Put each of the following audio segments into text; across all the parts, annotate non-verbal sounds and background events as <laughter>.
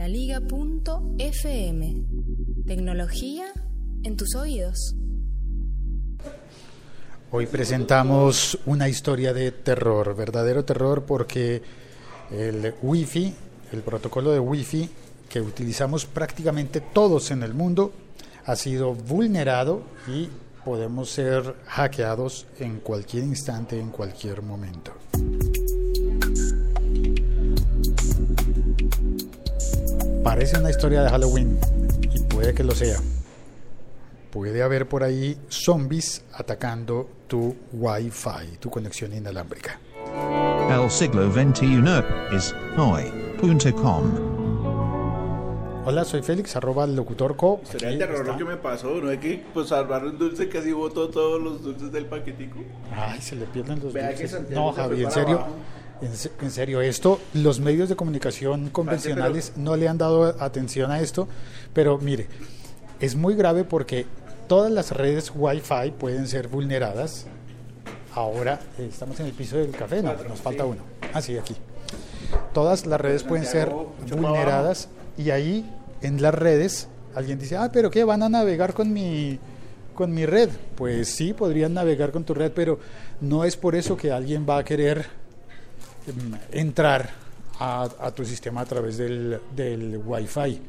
laliga.fm. Tecnología en tus oídos. Hoy presentamos una historia de terror, verdadero terror, porque el Wi-Fi, el protocolo de Wi-Fi que utilizamos prácticamente todos en el mundo, ha sido vulnerado y podemos ser hackeados en cualquier instante, en cualquier momento. Parece una historia de Halloween y puede que lo sea. Puede haber por ahí zombies atacando tu Wi-Fi, tu conexión inalámbrica. El siglo XXI es hoy.com. Hola, soy Félix, arroba locutorco. Sería el terror lo que me pasó, ¿no? Es que pues salvar un dulce casi botó todos los dulces del paquetico. Ay, se le pierden los Vea que dulces. Santiago No, se Javi, fue en serio. abajo. En, se- en serio, esto, los medios de comunicación convencionales no le han dado atención a esto, pero mire, es muy grave porque todas las redes Wi-Fi pueden ser vulneradas. Ahora eh, estamos en el piso del café, no, nos falta uno. Ah, sí, aquí. Todas las redes pueden ser vulneradas y ahí en las redes alguien dice, ah, pero ¿qué? ¿Van a navegar con mi, con mi red? Pues sí, podrían navegar con tu red, pero no es por eso que alguien va a querer entrar a, tu sistema a través del, Wi-Fi.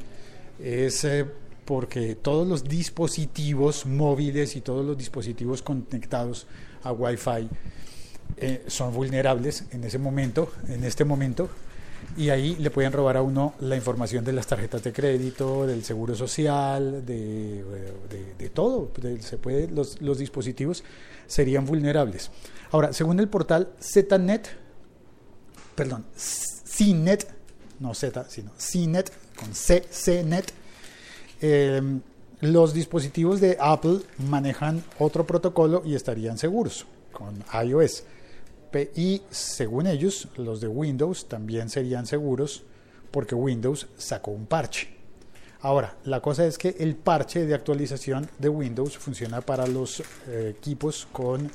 Es eh, porque todos los dispositivos móviles y todos los dispositivos conectados a Wi-Fi eh, son vulnerables en ese momento, en este momento, y ahí le pueden robar a uno la información de las tarjetas de crédito, del seguro social, de, todo. Se puede, los, los dispositivos serían vulnerables. Ahora, según el portal ZNet, perdón, CNET, no Z, sino CNET, con C, CNET, eh, los dispositivos de Apple manejan otro protocolo y estarían seguros con iOS. Y según ellos, los de Windows también serían seguros porque Windows sacó un parche. Ahora, la cosa es que el parche de actualización de Windows funciona para los eh, equipos con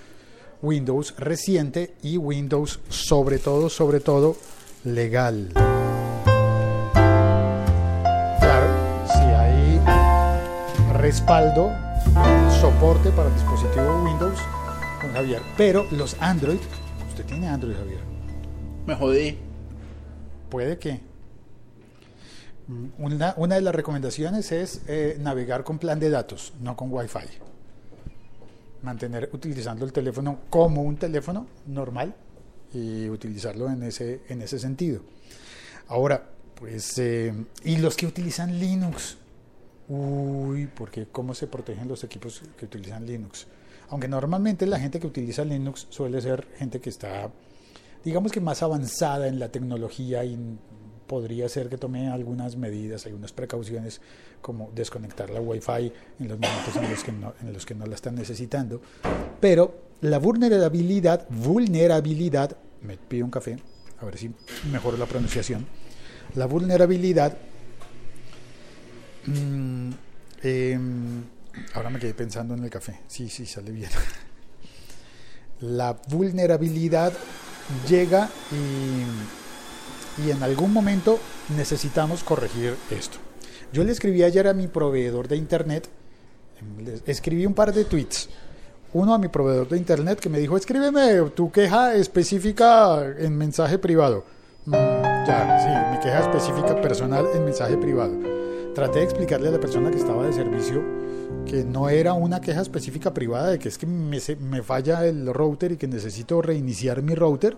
Windows reciente y Windows sobre todo, sobre todo legal. Claro, si hay respaldo, soporte para el dispositivo Windows con Javier, pero los Android, usted tiene Android Javier, Me jodí. puede que mm, una, una de las recomendaciones es eh, navegar con plan de datos, no con Wi-Fi. Mantener utilizando el teléfono como un teléfono normal y utilizarlo en ese, en ese sentido. Ahora, pues, eh, y los que utilizan Linux, uy, porque cómo se protegen los equipos que utilizan Linux. Aunque normalmente la gente que utiliza Linux suele ser gente que está digamos que más avanzada en la tecnología y podría ser que tome algunas medidas, algunas precauciones como desconectar la Wi-Fi en los momentos en los que no, en los que no la están necesitando. Pero la vulnerabilidad, vulnerabilidad, me pido un café, a ver si mejoro la pronunciación. La vulnerabilidad, em, ahora me quedé pensando en el café, sí, sí, sale bien. <laughs> La vulnerabilidad llega y, y en algún momento necesitamos corregir esto. Yo le escribí ayer a mi proveedor de internet, escribí un par de tweets. Uno a mi proveedor de internet que me dijo, escríbeme tu queja específica en mensaje privado. Mm, ya, sí, mi queja específica personal en mensaje privado. Traté de explicarle a la persona que estaba de servicio que no era una queja específica privada de que es que me, me falla el router y que necesito reiniciar mi router,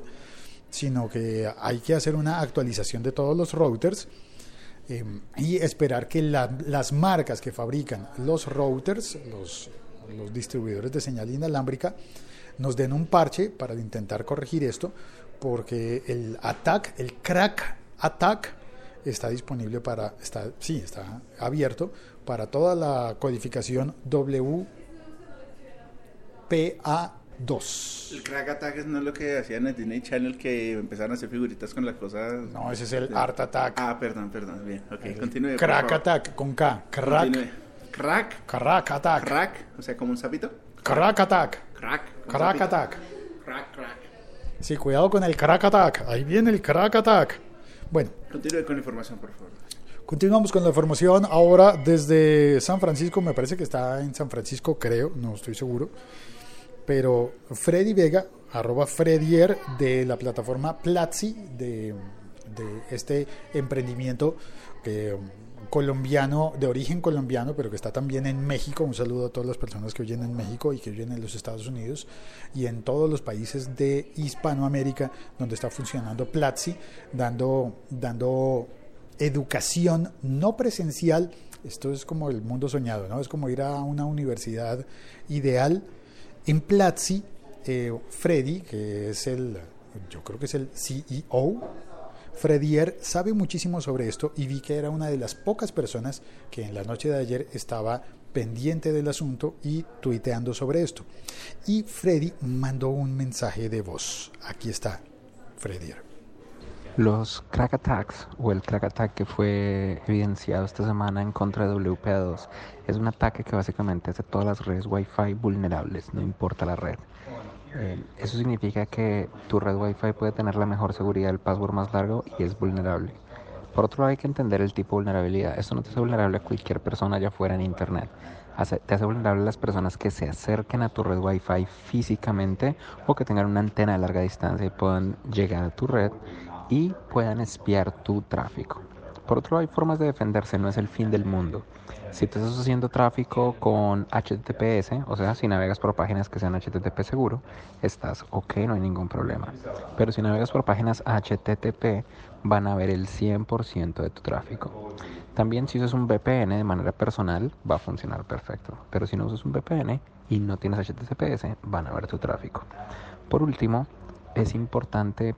sino que hay que hacer una actualización de todos los routers eh, y esperar que la- las marcas que fabrican los routers, los, distribuidores de señal inalámbrica, nos den un parche para intentar corregir esto, porque el attack, el crack attack, está disponible para, está, sí, está abierto para toda la codificación WPA2. El crack attack no es lo que hacían en Disney Channel que empezaron a hacer figuritas con las cosas. No, ese es el Art Attack. Ah, perdón, perdón. Bien, ok, continúe. Crack. Attack, con K. Crack, Continúe. Crack. crack Attack. Crack. O sea, como un sapito. Crack Attack. Crack. Crack sapito. Attack. Crack, crack. Sí, cuidado con el crack attack. Ahí viene el crack attack. Bueno, Continúe con la información, por favor. Continuamos con la información ahora desde San Francisco, me parece que está en San Francisco, creo, no estoy seguro, pero Freddy Vega, arroba Fredier de la plataforma Platzi, de, este emprendimiento que colombiano, de origen colombiano, pero que está también en México. Un saludo a todas las personas que oyen en México y que oyen en los Estados Unidos y en todos los países de Hispanoamérica donde está funcionando Platzi, dando, dando educación no presencial. Esto es como el mundo soñado, ¿no? Es como ir a una universidad ideal. En Platzi, eh, Freddy, que es el, yo creo que es el CEO, Fredier sabe muchísimo sobre esto y vi que era una de las pocas personas que en la noche de ayer estaba pendiente del asunto y tuiteando sobre esto. Y Freddy mandó un mensaje de voz. Aquí está, Fredier. Los crack attacks o el crack attack que fue evidenciado esta semana en contra de WPA2 es un ataque que básicamente hace todas las redes Wi-Fi vulnerables, no importa la red. Eh, eso significa que tu red Wi-Fi puede tener la mejor seguridad, el password más largo y es vulnerable. Por otro lado, hay que entender el tipo de vulnerabilidad. Esto no te hace vulnerable a cualquier persona allá afuera en Internet. te hace vulnerable a las personas que se acerquen a tu red Wi-Fi físicamente o que tengan una antena de larga distancia y puedan llegar a tu red y puedan espiar tu tráfico. Por otro lado, hay formas de defenderse, no es el fin del mundo. Si tú estás haciendo tráfico con HTTPS, o sea, si navegas por páginas que sean HTTP seguro, estás ok, no hay ningún problema. Pero si navegas por páginas HTTP, van a ver el 100% de tu tráfico. También si usas un VPN de manera personal, va a funcionar perfecto. Pero si no usas un VPN y no tienes HTTPS, van a ver tu tráfico. Por último, es importante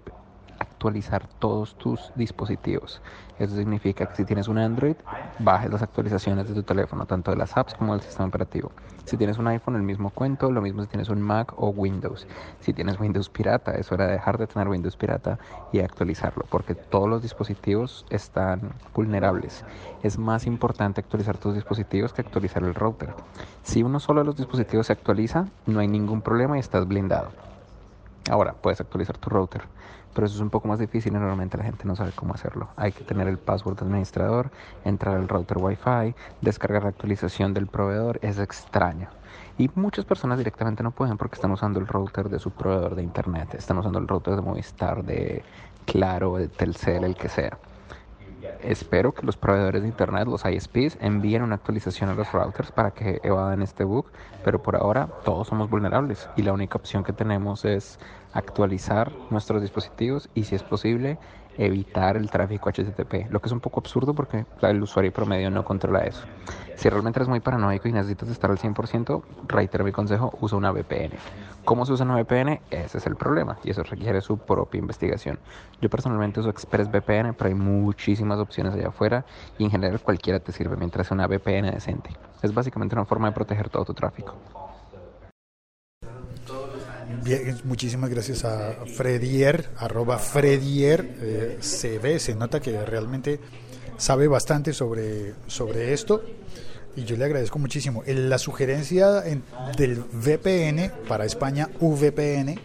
actualizar todos tus dispositivos. Eso significa que si tienes un Android, bajes las actualizaciones de tu teléfono, tanto de las apps como del sistema operativo. Si tienes un iPhone, el mismo cuento, lo mismo si tienes un Mac o Windows. Si tienes Windows pirata, es hora de dejar de tener Windows pirata y actualizarlo, porque todos los dispositivos están vulnerables. Es más importante actualizar tus dispositivos que actualizar el router. Si uno solo de los dispositivos se actualiza, no hay ningún problema y estás blindado. Ahora, puedes actualizar tu router pero eso es un poco más difícil y normalmente la gente no sabe cómo hacerlo. Hay que tener el password de administrador, entrar al router Wi-Fi, descargar la actualización del proveedor, es extraño. Y muchas personas directamente no pueden porque están usando el router de su proveedor de internet, están usando el router de Movistar, de Claro, de Telcel, el que sea. Espero que los proveedores de internet, los ISPs, envíen una actualización a los routers para que evadan este bug, pero por ahora todos somos vulnerables y la única opción que tenemos es actualizar nuestros dispositivos y si es posible evitar el tráfico HTTP, lo que es un poco absurdo porque el usuario promedio no controla eso. Si realmente eres muy paranoico y necesitas estar al 100%, reitero mi consejo, usa una VPN. ¿Cómo se usa una VPN? Ese es el problema y eso requiere su propia investigación. Yo personalmente uso ExpressVPN, pero hay muchísimas opciones allá afuera y en general cualquiera te sirve mientras sea una VPN decente. Es básicamente una forma de proteger todo tu tráfico. Bien, muchísimas gracias a Fredier, arroba Fredier, eh, ve, se nota que realmente sabe bastante sobre, sobre esto y yo le agradezco muchísimo. La sugerencia del VPN para España, VPN,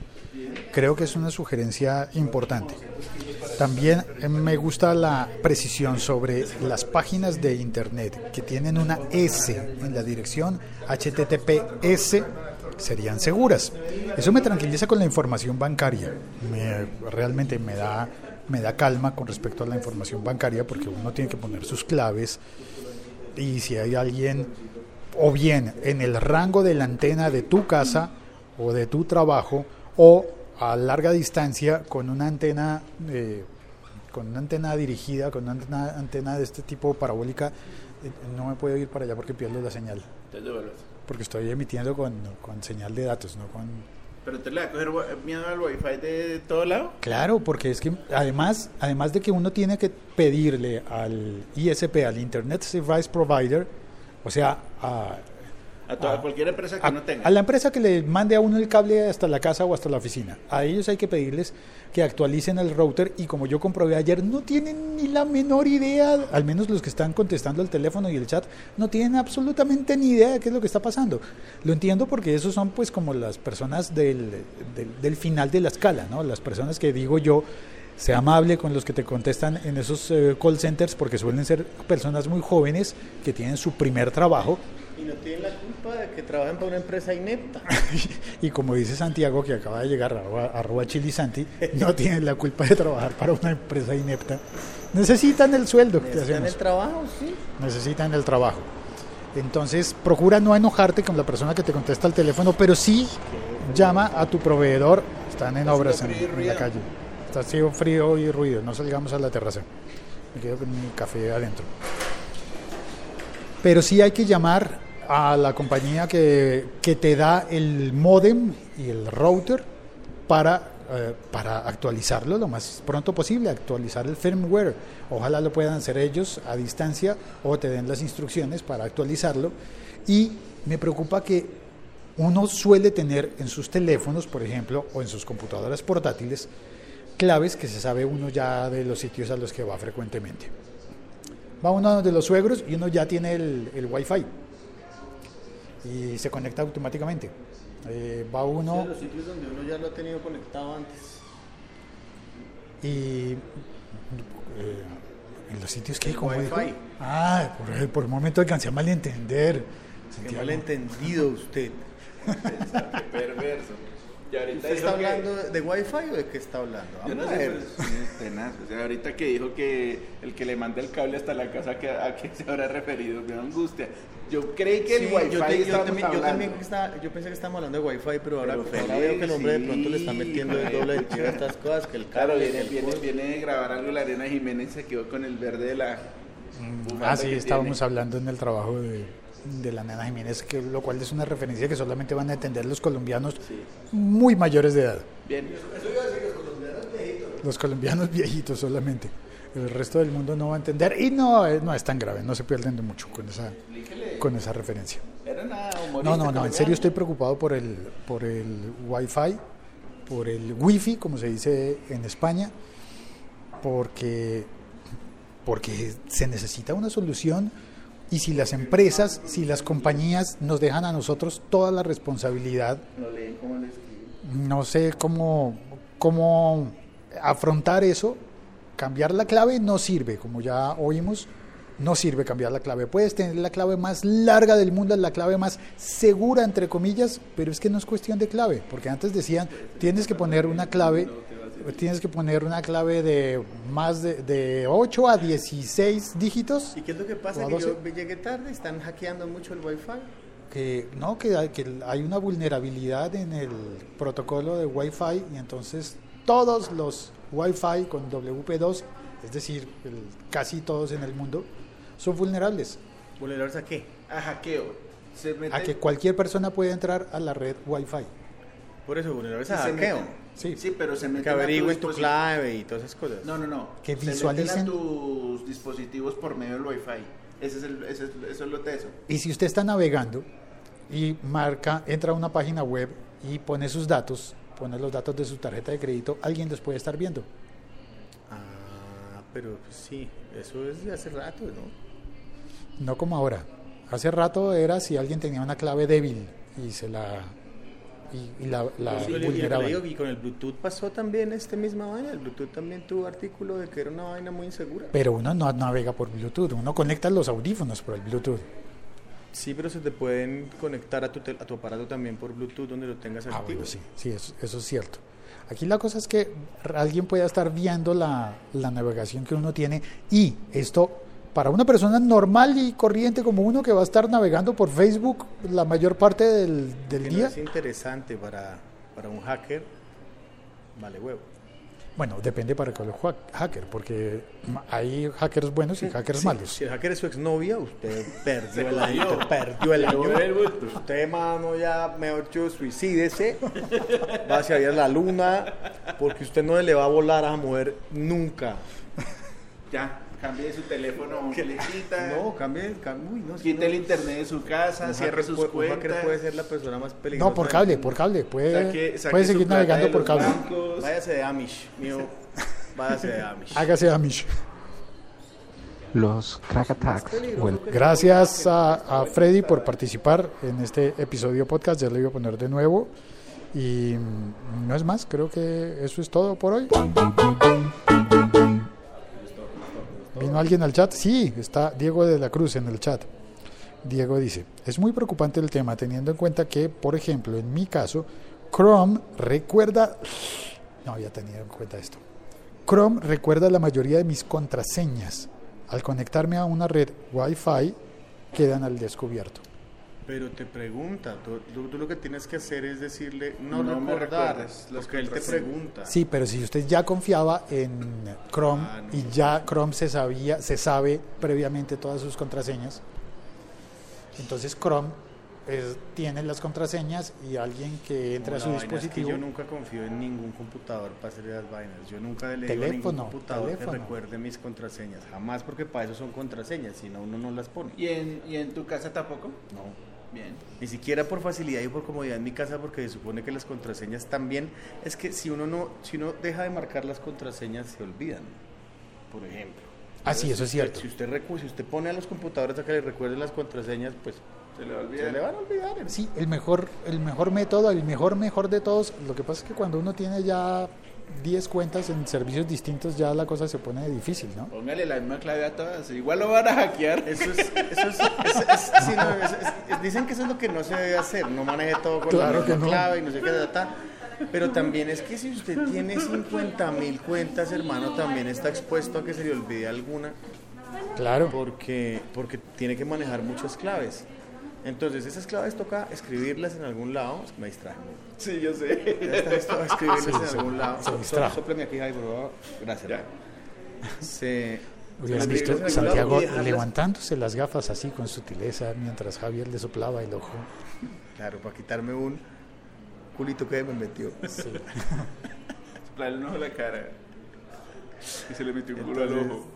creo que es una sugerencia importante. También me gusta la precisión sobre las páginas de Internet que tienen una S en la dirección HTTPS serían seguras. Eso me tranquiliza con la información bancaria. realmente me da, me da calma con respecto a la información bancaria porque uno tiene que poner sus claves y si hay alguien o bien en el rango de la antena de tu casa o de tu trabajo o a larga distancia con una antena eh, con una antena dirigida con una antena, de este tipo parabólica eh, no me puedo ir para allá porque pierdo la señal porque estoy emitiendo con, con señal de datos, no con... ¿Pero te le va a coger miedo al wifi de todo lado? Claro, porque es que además, además de que uno tiene que pedirle al ISP, al Internet Service Provider, o sea, a a, toda, cualquier empresa que no tenga. A la empresa que le mande a uno el cable hasta la casa o hasta la oficina. A ellos hay que pedirles que actualicen el router y como yo comprobé ayer, no tienen ni la menor idea, al menos los que están contestando el teléfono y el chat, no tienen absolutamente ni idea de qué es lo que está pasando. Lo entiendo porque esos son pues como las personas del, del, del final de la escala, ¿no? Las personas que digo yo sea amable con los que te contestan en esos eh, call centers porque suelen ser personas muy jóvenes que tienen su primer trabajo Y no tienen la culpa de que trabajen para una empresa inepta. <laughs> y como dice Santiago que acaba de llegar arroba, arroba chilisanti, no tienen la culpa de trabajar para una empresa inepta. Necesitan el sueldo. ¿qué Están en hacemos? el trabajo, sí. necesitan el trabajo. Entonces, procura no enojarte con la persona que te contesta el teléfono, pero sí llama a tu proveedor. Están en obras en, la calle. Está haciendo frío y ruido. No salgamos a la terraza. Me quedo con mi café adentro. Pero sí hay que llamar a la compañía que, que te da el modem y el router para, eh, para actualizarlo lo más pronto posible, actualizar el firmware. Ojalá lo puedan hacer ellos a distancia o te den las instrucciones para actualizarlo. Y me preocupa que uno suele tener en sus teléfonos, por ejemplo, o en sus computadoras portátiles, claves que se sabe uno ya de los sitios a los que va frecuentemente. Va uno de los suegros y uno ya tiene el, el Wi-Fi y se conecta automáticamente. Eh, va uno Sí, los sitios donde uno ya lo ha tenido conectado antes. y eh, en los sitios que El como. Ah, por, por un momento alcancé a malentender. Qué malentendido usted. <laughs> Qué perverso. Y ahorita ¿Usted está dijo que- hablando de Wi-Fi o de qué está hablando? Yo no sé, pero sí, tenaz. O sea, ahorita que dijo que el que le manda el cable hasta la casa, que, ¿a qué se habrá referido? Me da angustia. Yo creí que el Sí, wifi yo, te- yo también, yo hablando. también estaba- yo pensé que estábamos hablando de Wi-Fi, pero ahora, Pero ahora veo que el hombre de Felipe, pronto le está metiendo el sí, doble de marica. tiro a estas cosas, que el Claro, cable, viene, el viene, post. viene de grabar algo la Arena Jiménez se quedó con el verde de la... bufanda Ah, sí, estábamos tiene. hablando en el trabajo de, de la nena Jiménez, que, lo cual es una referencia que solamente van a entender los colombianos muy mayores de edad. Bien. Los colombianos viejitos solamente. El resto del mundo no va a entender y no, eh, no es tan grave, no se pierden de mucho con esa, con esa referencia. Era No, no, no, en serio estoy preocupado por el, por el Wi-Fi, por el Wi-Fi, como se dice en España, porque, porque se necesita una solución y si las empresas, si las compañías nos dejan a nosotros toda la responsabilidad, no sé cómo, cómo afrontar eso. Cambiar la clave no sirve, como ya oímos, no sirve cambiar la clave. Puedes tener la clave más larga del mundo, la clave más segura, entre comillas, pero es que no es cuestión de clave, porque antes decían, tienes que poner una clave, tienes que poner una clave de más de, de 8 a 16 dígitos. ¿Y qué es lo que ¿O pasa? Que 12? yo llegué tarde, están hackeando mucho el Wi-Fi. que no que hay, que hay una vulnerabilidad en el protocolo de Wi-Fi y entonces todos los Wi-Fi con WP2, es decir, el- casi todos en el mundo, son vulnerables ¿Vulnerables a qué? A hackeo. Se mete, a que cualquier persona puede entrar a la red Wi-Fi. Por eso, vulnerables a hackeo. meten- Sí. sí, pero se meten Que a tu averigüen tu clave y todas esas cosas. No, no, no. Que Se meten visualicen- a tus dispositivos por medio del Wi-Fi. Ese es el, ese es, eso es lo teso. Y si usted está navegando y marca, entra a una página web y pone sus datos, pone los datos de su tarjeta de crédito, alguien los puede estar viendo. Ah, pero pues, sí, eso es de hace rato, ¿no? No como ahora. Hace rato era si alguien tenía una clave débil y se la y, y la, la Sí, vulneraban. digo, y con el Bluetooth pasó también este misma vaina. El Bluetooth también tuvo artículo de que era una vaina muy insegura. Pero uno no navega por Bluetooth, uno conecta los audífonos por el Bluetooth. Sí, pero se te pueden conectar a tu, a tu aparato también por Bluetooth donde lo tengas Ah, activo. bueno, sí, sí, eso, eso es cierto. Aquí la cosa es que alguien pueda estar viendo la, la navegación que uno tiene y esto para una persona normal y corriente como uno que va a estar navegando por Facebook la mayor parte del, del Que no día, es interesante para, para un hacker, vale huevo. bueno, depende para cuál ha- hacker, porque hay hackers buenos y hackers Sí, malos. Si el hacker es su exnovia, usted <laughs> perdió el año. usted perdió el año. Usted, mano, ya, mejor dicho, suicídese. Va hacia allá a la luna, porque usted no le va a volar a esa mujer nunca. Ya, cambie su teléfono, felicita. No, cambie, cambie. Uy, no, Quite no- el internet de su casa, un cierre sus puede- Un cuentas. hacker puede ser la persona más peligrosa. No, por cable, por cable, puede, Saque- saque puede seguir navegando de por cable. bancos. Váyase de Amish, mío. <laughs> Váyase de Amish. Hágase Amish. Los crack attacks Gracias a, a Freddy por participar en este episodio podcast. Ya lo iba a poner de nuevo. Y no es más, creo que eso es todo por hoy. ¿Vino alguien al chat? Sí, está Diego de la Cruz en el chat. Diego dice, es muy preocupante el tema teniendo en cuenta que, por ejemplo, en mi caso, Chrome recuerda... No había tenido en cuenta esto. Chrome recuerda la mayoría de mis contraseñas. Al conectarme a una red Wi-Fi, quedan al descubierto. Pero te pregunta, tú, tú- tú lo que tienes que hacer es decirle, no, No me recordar, lo que él te pregunta. Sí, pero si usted ya confiaba en Chrome Ah, no. y ya Chrome se sabía, se sabe previamente todas sus contraseñas, entonces Chrome es- tiene las contraseñas y alguien que entre a su vaina es que dispositivo yo nunca confío en ningún computador para hacer las vainas. Yo nunca le digo a ningún Teléfono, computador teléfono. que recuerde mis contraseñas. Jamás porque para eso son contraseñas, si no uno no las pone. ¿Y en, ¿Y en tu casa tampoco? No. Bien. Ni siquiera por facilidad y por comodidad en mi casa, porque se supone que las contraseñas también es que si uno no, si uno deja de marcar las contraseñas se olvidan. Por ejemplo. Ah, sí, eso es cierto. Si usted recu- si usted pone a los computadores a que le recuerden las contraseñas, pues Se le va a se le van a olvidar. Sí, el mejor, el mejor método, el mejor mejor de todos. Lo que pasa es que cuando uno tiene ya 10 cuentas en servicios distintos, ya la cosa se pone difícil, ¿no? Póngale la misma clave a todas. Igual lo van a hackear. Eso es, eso es, es- es- sí, no, es- es- dicen que eso es lo que no se debe hacer, no maneje todo con Claro la que misma no. clave y no sé qué data. Pero también es que si usted tiene 50 mil cuentas, hermano, también está expuesto a que se le olvide alguna Claro. porque, porque tiene que manejar muchas claves. Entonces, esas claves toca escribirlas en algún lado. Es que me distraje. Sí, yo sé. Ya está, esto, <laughs> escribirlas Sí, en se- algún lado. se distrajo. Aquí, Javi, por favor. Gracias. Ya. Se, Hubieran escribirlas visto Santiago levantándose las gafas así con sutileza mientras Javier le soplaba el ojo. Claro, para quitarme un culito que me metió. Sí. Soplarle un ojo a la cara. Y se le metió un culo al ojo.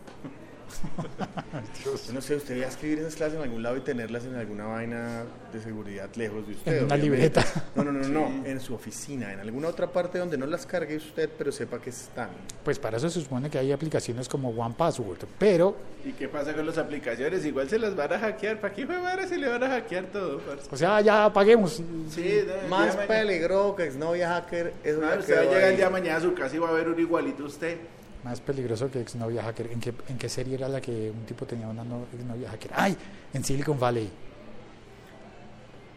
Yo no sé, usted va a escribir esas clases en algún lado y tenerlas en alguna vaina de seguridad lejos de usted. En una libreta. No, no, no, no, en su oficina, en alguna otra parte donde no las cargue usted, pero sepa que están. Pues para eso se supone que hay aplicaciones como One Password, pero, ¿Y qué pasa con las aplicaciones? Igual se las van a hackear. ¿Para qué madre se le van a hackear todo? parce? o sea, ya apaguemos. Sí, Más peligroso que exnovia hacker es Ah, una usted va a llegar el día mañana a su casa y va a ver un igualito usted. Más peligroso que exnovia hacker. ¿En qué, ¿En qué serie era la que un tipo tenía una no- exnovia hacker? ¡Ay! En Silicon Valley.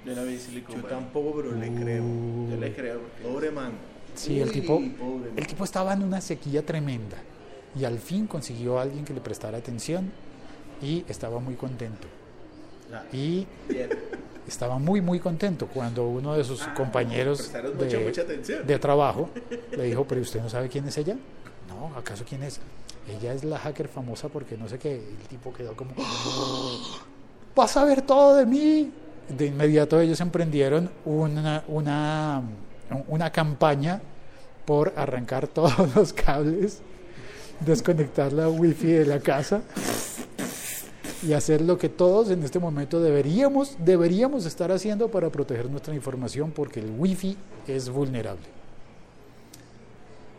Yo no vi Silicon Yo Valley. tampoco, pero le creo. Yo le creo. porque- Pobre man. Sí, el tipo, pobre man. el tipo estaba en una sequía tremenda y al fin consiguió a alguien que le prestara atención y estaba muy contento. Y Bien. estaba muy, muy contento cuando uno de sus compañeros prestaron mucha, mucha de, atención. de trabajo le dijo, pero usted no sabe quién es ella. No, ¿acaso quién es? Ella es la hacker famosa porque no sé qué. El tipo quedó como, <gasps> vas a ver todo de mí. De inmediato ellos emprendieron una, una, una campaña por arrancar <laughs> todos los cables, desconectar la wifi de la casa y hacer lo que todos en este momento deberíamos, deberíamos estar haciendo para proteger nuestra información porque el wifi es vulnerable.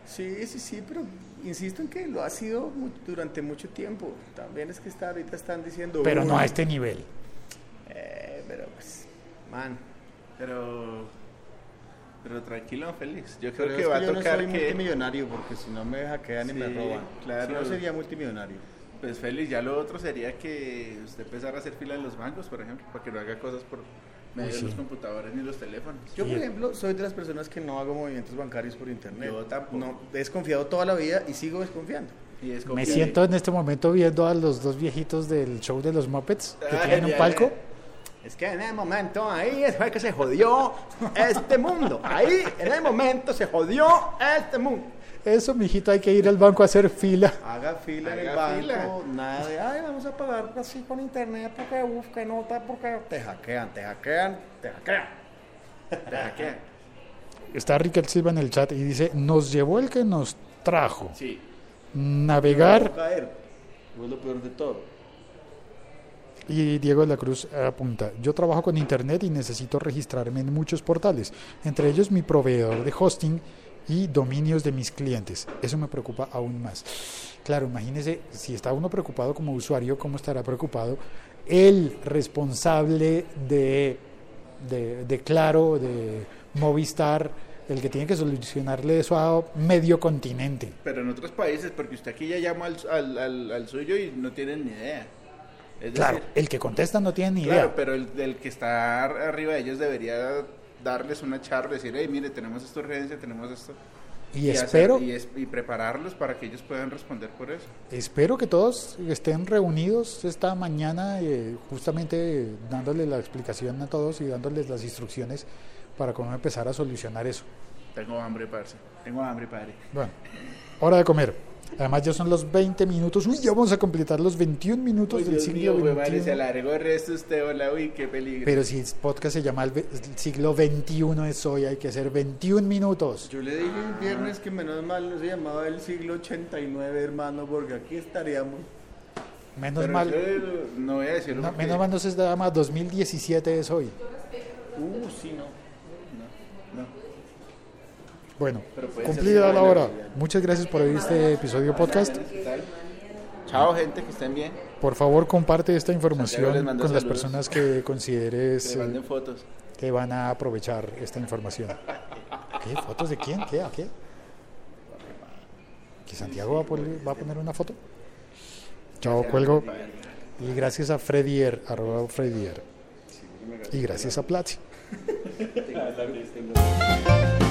Sí, sí, sí, pero insisto en que lo ha sido mu- durante mucho tiempo. También es que está, ahorita están diciendo. Pero no "Uy, a este nivel. Eh, pero pues, man. Pero. Pero tranquilo, Félix. Yo creo que que va a yo no tocar soy que. multimillonario porque si no me hackean y me Sí, roban. claro. Si no sería multimillonario. Pues Félix, ya lo otro sería que usted empezara a hacer fila en los bancos, por ejemplo, para que no haga cosas por medio sí. de los computadores ni los teléfonos. Yo, por ejemplo, soy de las personas que no hago movimientos bancarios por internet. Yo tampoco. No, he desconfiado toda la vida y sigo desconfiando. Y Me siento en este momento viendo a los dos viejitos del show de los Muppets que Ay, tienen un ay, palco. Es que en el momento ahí fue que se jodió este mundo. Ahí, en el momento se jodió este mundo. Eso, mijito, hay que ir al banco a hacer fila. Haga fila en el Haga banco, fila. nada de, ay, vamos a pagar así con internet porque uf, que nota, porque te hackean, te hackean, te hackean. Te hackean. Está Riquel Silva en el chat y dice, nos llevó el que nos trajo. Sí. Navegar caer. Es lo peor de todo. Y Diego de la Cruz apunta, yo trabajo con Internet y necesito registrarme en muchos portales, entre ellos mi proveedor de hosting y dominios de mis clientes. Eso me preocupa aún más. Claro, imagínese, si está uno preocupado como usuario, ¿cómo estará preocupado el responsable de, de, de Claro, de Movistar, el que tiene que solucionarle eso a medio continente. Pero en otros países, porque usted aquí ya llama al, al, al, al suyo y no tienen ni idea. Es Claro, decir, el que contesta no tiene ni claro, idea. pero el, el que está arriba de ellos debería darles una charla, decir, hey, mire, tenemos esta urgencia, tenemos esto. Y hacer- espero, y, es- y prepararlos para que ellos puedan responder por eso. espero que todos estén reunidos esta mañana, eh, justamente dándole la explicación a todos y dándoles las instrucciones para cómo empezar a solucionar eso. Tengo hambre, parce. Tengo hambre, padre. Bueno, hora de comer. Además ya son los 20 minutos. Uy, ya vamos a completar los 21 minutos Uy, del Dios siglo mío, güey, madre, se XXI. alargó el resto usted, hola, uy, qué peligro. Pero si el podcast se llama el siglo XXI es hoy, hay que hacer 21 minutos. Yo le dije el viernes que menos mal no se llamaba el siglo 89, hermano, porque aquí estaríamos. Menos Pero mal, yo no voy a decirlo no, menos mal no se llama 2017 es hoy. Uh, sí, no. Bueno, cumplida la hora. Muchas gracias por este episodio podcast. Chao, gente, que estén bien. Por favor, comparte esta información con las personas que consideres Que eh, le manden fotos. que van a aprovechar esta información. ¿Qué? ¿Fotos de quién? ¿Qué? ¿A qué? ¿Que Santiago va a, poner, va a poner una foto? Chao, cuelgo. Y gracias a Fredier, arroba Fredier. Y gracias a Platzi. <laughs>